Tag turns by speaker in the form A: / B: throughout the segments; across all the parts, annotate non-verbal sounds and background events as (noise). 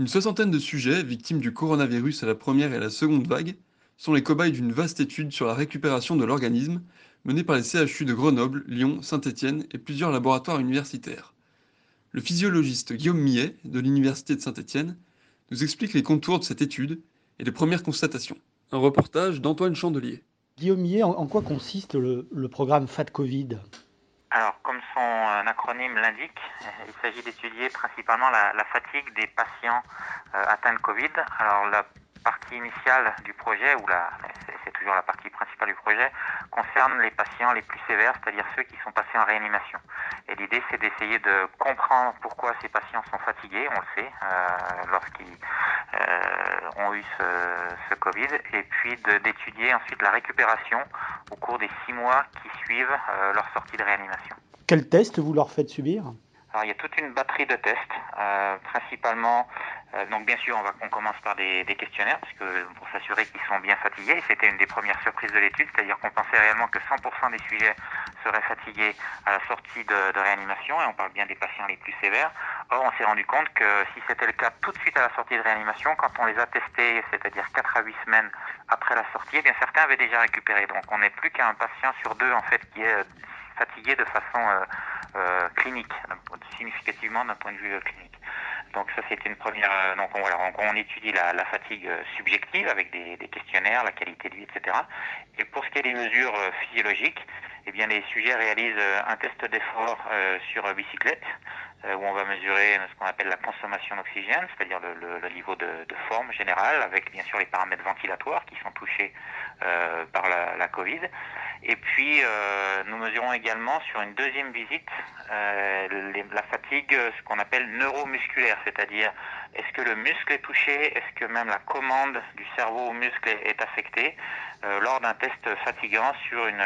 A: Une soixantaine de sujets, victimes du coronavirus à la première et à la seconde vague, sont les cobayes d'une vaste étude sur la récupération de l'organisme menée par les CHU de Grenoble, Lyon, Saint-Étienne et plusieurs laboratoires universitaires. Le physiologiste Guillaume Millet, de l'Université de Saint-Étienne, nous explique les contours de cette étude et les premières constatations. Un reportage d'Antoine Chandelier.
B: Guillaume Millet, en, quoi consiste le, le programme FAT-Covid
C: alors, comme son acronyme l'indique, (laughs) il s'agit d'étudier principalement la, fatigue des patients euh, atteints de Covid. Alors, la partie initiale du projet, ou c'est toujours la partie principale du projet, concerne les patients les plus sévères, c'est-à-dire ceux qui sont passés en réanimation. Et l'idée, c'est d'essayer de comprendre pourquoi ces patients sont fatigués, on le sait, euh, lorsqu'ils ont eu ce, ce, Covid, et puis d'étudier ensuite la récupération au cours des six mois qui suivent euh, leur sortie de réanimation.
B: Quels tests vous leur faites subir?
C: Alors il y a toute une batterie de tests, euh, principalement. Euh, donc bien sûr, on, va, on commence par des, des questionnaires, parce que pour s'assurer qu'ils sont bien fatigués. C'était une des premières surprises de l'étude, c'est-à-dire qu'on pensait réellement que 100% des sujets seraient fatigués à la sortie de, de, réanimation, et on parle bien des patients les plus sévères. Or, on s'est rendu compte que si c'était le cas tout de suite à la sortie de réanimation, quand on les a testés, c'est-à-dire 4 à 8 semaines après la sortie, eh bien certains avaient déjà récupéré. Donc on n'est plus qu'à un patient sur deux en fait qui est fatigué de façon euh, euh, clinique, significativement d'un point de vue euh, clinique. Donc ça c'est une première. Euh, donc on, voilà, on, étudie la, la, fatigue subjective avec des, des, questionnaires, la qualité de vie, etc. Et pour ce qui est des mesures physiologiques, eh bien les sujets réalisent un test d'effort euh, sur bicyclette euh, où on va mesurer ce qu'on appelle la consommation d'oxygène, c'est-à-dire le, niveau de, forme générale, avec bien sûr les paramètres ventilatoires qui sont touchés euh, par la, Covid. Et puis euh, nous mesurons également sur une deuxième visite euh, la fatigue, ce qu'on appelle neuromusculaire, c'est-à-dire est-ce que le muscle est touché, est-ce que même la commande du cerveau au muscle est, affectée? Euh, lors d'un test fatigant sur une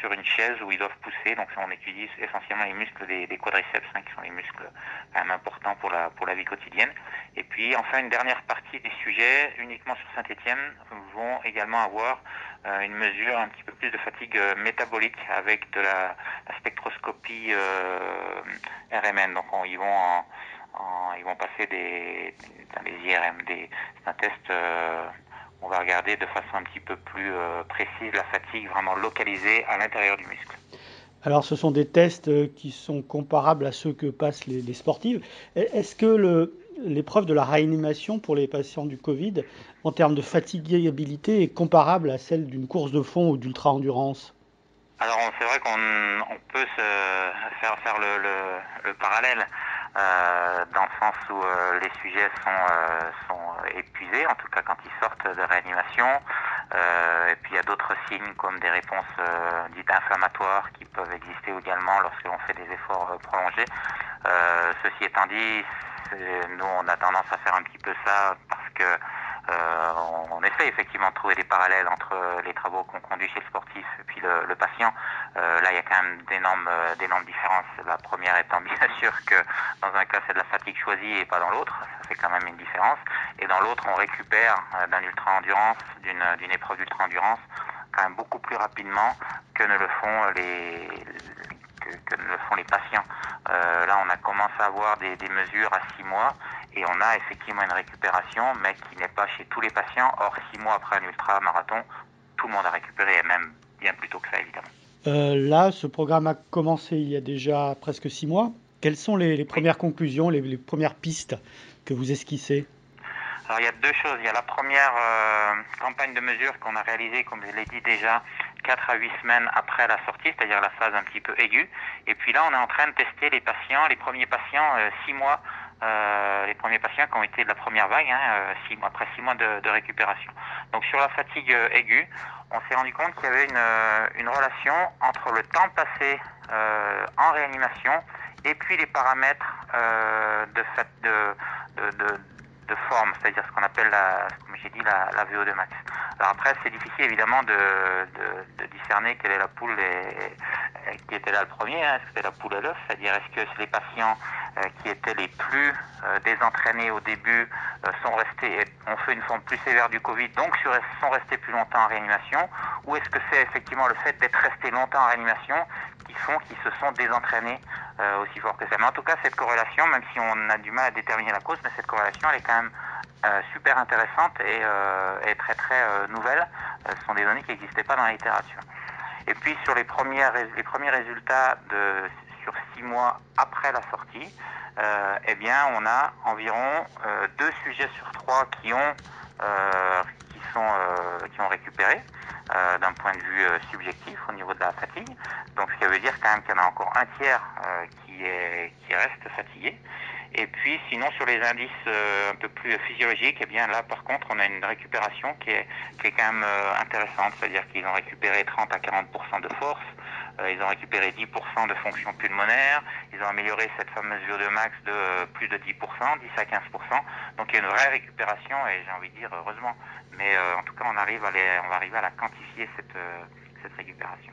C: sur une chaise où ils doivent pousser. Donc on étudie essentiellement les muscles des, des quadriceps, hein, qui sont les muscles quand même importants pour la, pour la vie quotidienne. Et puis enfin une dernière partie des sujets, uniquement sur Saint-Etienne, vont également avoir euh, une mesure un petit peu plus de fatigue euh, métabolique avec de la, la spectroscopie euh, RMN. Donc on, ils vont en, ils vont passer des, des IRM, des, un test on va regarder de façon un petit peu plus euh, précise la fatigue vraiment localisée à l'intérieur du muscle.
B: Alors ce sont des tests qui sont comparables à ceux que passent les, les sportifs. Est-ce que l'épreuve de la réanimation pour les patients du Covid, en termes de fatigabilité, est comparable à celle d'une course de fond ou d'ultra-endurance?
C: Alors c'est vrai qu'on peut se faire, faire le, le, le parallèle. Euh, dans le sens où euh, les sujets sont, euh, sont épuisés, en tout cas quand ils sortent de réanimation. et puis il y a d'autres signes comme des réponses dites inflammatoires qui peuvent exister également lorsque l'on fait des efforts prolongés. ceci étant dit, nous on a tendance à faire un petit peu ça parce que euh, essaie effectivement trouver des parallèles entre les travaux qu'on conduit chez le sportif et puis le, patient. Euh, là, il y a quand même d'énormes, euh, différences. La première étant (laughs) bien sûr que dans un cas c'est de la fatigue choisie et pas dans l'autre, ça fait quand même une différence. Et dans l'autre, on récupère d'un ultra endurance, d'une, épreuve d'ultra endurance, quand même beaucoup plus rapidement que ne le font les, patients. Euh, là, on a commencé à avoir des, des mesures à six mois et on a effectivement une récupération, mais qui n'est pas chez tous les patients. Or, six mois après un ultra-marathon, tout le monde a récupéré, et même bien plus tôt que ça, évidemment.
B: Euh, là, ce programme a commencé il y a déjà presque six mois. Quelles sont les, les premières conclusions, les, les, premières pistes que vous esquissez?
C: Alors, il y a deux choses. Il y a la première euh, campagne de mesure qu'on a réalisée, comme je l'ai dit déjà, 4 à 8 semaines après la sortie, c'est-à-dire la phase un petit peu aiguë. Et puis là, on est en train de tester les patients, les premiers patients, 6 euh, mois euh, les premiers patients qui ont été de la première vague, hein, euh, six mois, après six mois de, de, récupération. Donc sur la fatigue euh, aiguë, on s'est rendu compte qu'il y avait une, une, relation entre le temps passé en réanimation et puis les paramètres de, de, de, de forme, c'est-à-dire ce qu'on appelle, la, j'ai dit, la, la, VO2 max. Alors après, c'est difficile évidemment de, discerner quelle est la poule et, qui était là le premier, hein, est-ce que c'était la poule à l'œuf, c'est-à-dire est-ce que les patients euh, qui étaient les plus euh, désentraînés au début euh, sont restés, ont fait une forme plus sévère du Covid, donc sont restés plus longtemps en réanimation, ou est-ce que c'est effectivement le fait d'être resté longtemps en réanimation qui font qu'ils se sont désentraînés aussi fort que ça? Mais en tout cas, cette corrélation, même si on a du mal à déterminer la cause, mais cette corrélation, elle est quand même super intéressante et, et très très nouvelle. ce sont des données qui n'existaient pas dans la littérature. Et puis sur les, premières, les premiers résultats de sur six mois après la sortie, euh, eh bien, on a environ euh, deux sujets sur trois qui ont, euh, qui sont, qui ont récupéré d'un point de vue subjectif au niveau de la fatigue. Donc, ce qui veut dire quand même qu'il y en a encore un tiers qui, est, qui reste fatigué. Et puis, sinon, sur les indices un peu plus physiologiques, eh bien là, par contre, on a une récupération qui est, qui est quand même intéressante, c'est-à-dire qu'ils ont récupéré 30 à 40% de force, euh, ils ont récupéré 10% de fonction pulmonaire. Ils ont amélioré cette fameuse VO2 max de euh, plus de 10%, 10 à 15%. Donc il y a une vraie récupération et j'ai envie de dire heureusement. Mais euh, en tout cas, on arrive à les, on va arriver à la quantifier cette, cette récupération.